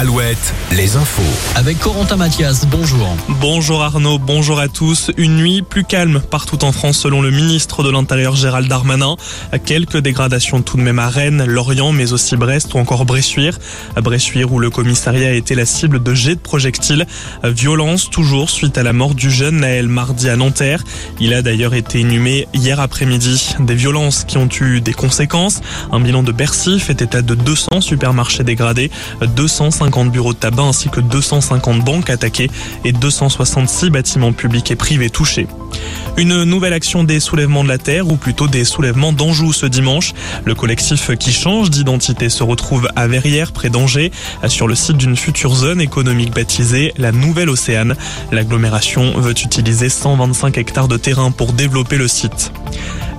Alouette, les infos. Avec Corentin Mathias, bonjour. Bonjour Arnaud, bonjour à tous. Une nuit plus calme partout en France selon le ministre de l'Intérieur Gérald Darmanin. Quelques dégradations tout de même à Rennes, Lorient, mais aussi Brest ou encore Bressuire. À Bressuire où le commissariat a été la cible de jets de projectiles. Violence toujours suite à la mort du jeune Naël mardi à Nanterre. Il a d'ailleurs été inhumé hier après-midi. Des violences qui ont eu des conséquences. Un bilan de Bercy fait état de 200 supermarchés dégradés, 250 50 bureaux de tabac ainsi que 250 banques attaquées et 266 bâtiments publics et privés touchés. Une nouvelle action des soulèvements de la Terre, ou plutôt des soulèvements d'Anjou ce dimanche. Le collectif qui change d'identité se retrouve à Verrières, près d'Angers, sur le site d'une future zone économique baptisée la Nouvelle Océane. L'agglomération veut utiliser 125 hectares de terrain pour développer le site.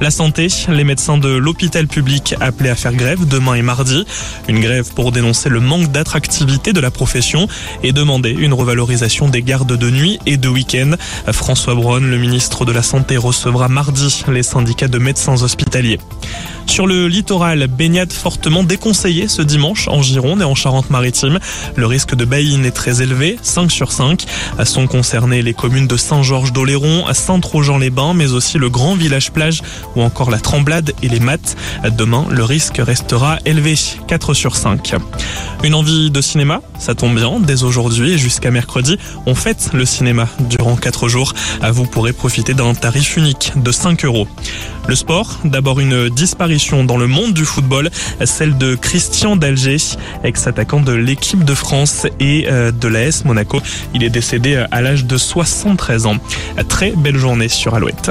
La santé, les médecins de l'hôpital public appelés à faire grève demain et mardi. Une grève pour dénoncer le manque d'attractivité de la profession et demander une revalorisation des gardes de nuit et de week-end. François Braun, le ministre de la Santé, recevra mardi les syndicats de médecins hospitaliers. Sur le littoral, baignade fortement déconseillée ce dimanche en Gironde et en Charente-Maritime. Le risque de baïne est très élevé, 5 sur 5. Sont concernées les communes de Saint-Georges-d'Oléron, Saint-Trojan-les-Bains, mais aussi le grand village plage ou encore la Tremblade et les Mattes. Demain, le risque restera élevé, 4 sur 5. Une envie de cinéma? Ça tombe bien, dès aujourd'hui jusqu'à mercredi, on fête le cinéma durant 4 jours. Vous pourrez profiter d'un tarif unique de 5 euros. Le sport, d'abord une disparition dans le monde du football, celle de Christian Dalger, ex-attaquant de l'équipe de France et euh, de l'AS Monaco. Il est décédé à l'âge de 73 ans. Très belle journée sur Alouette.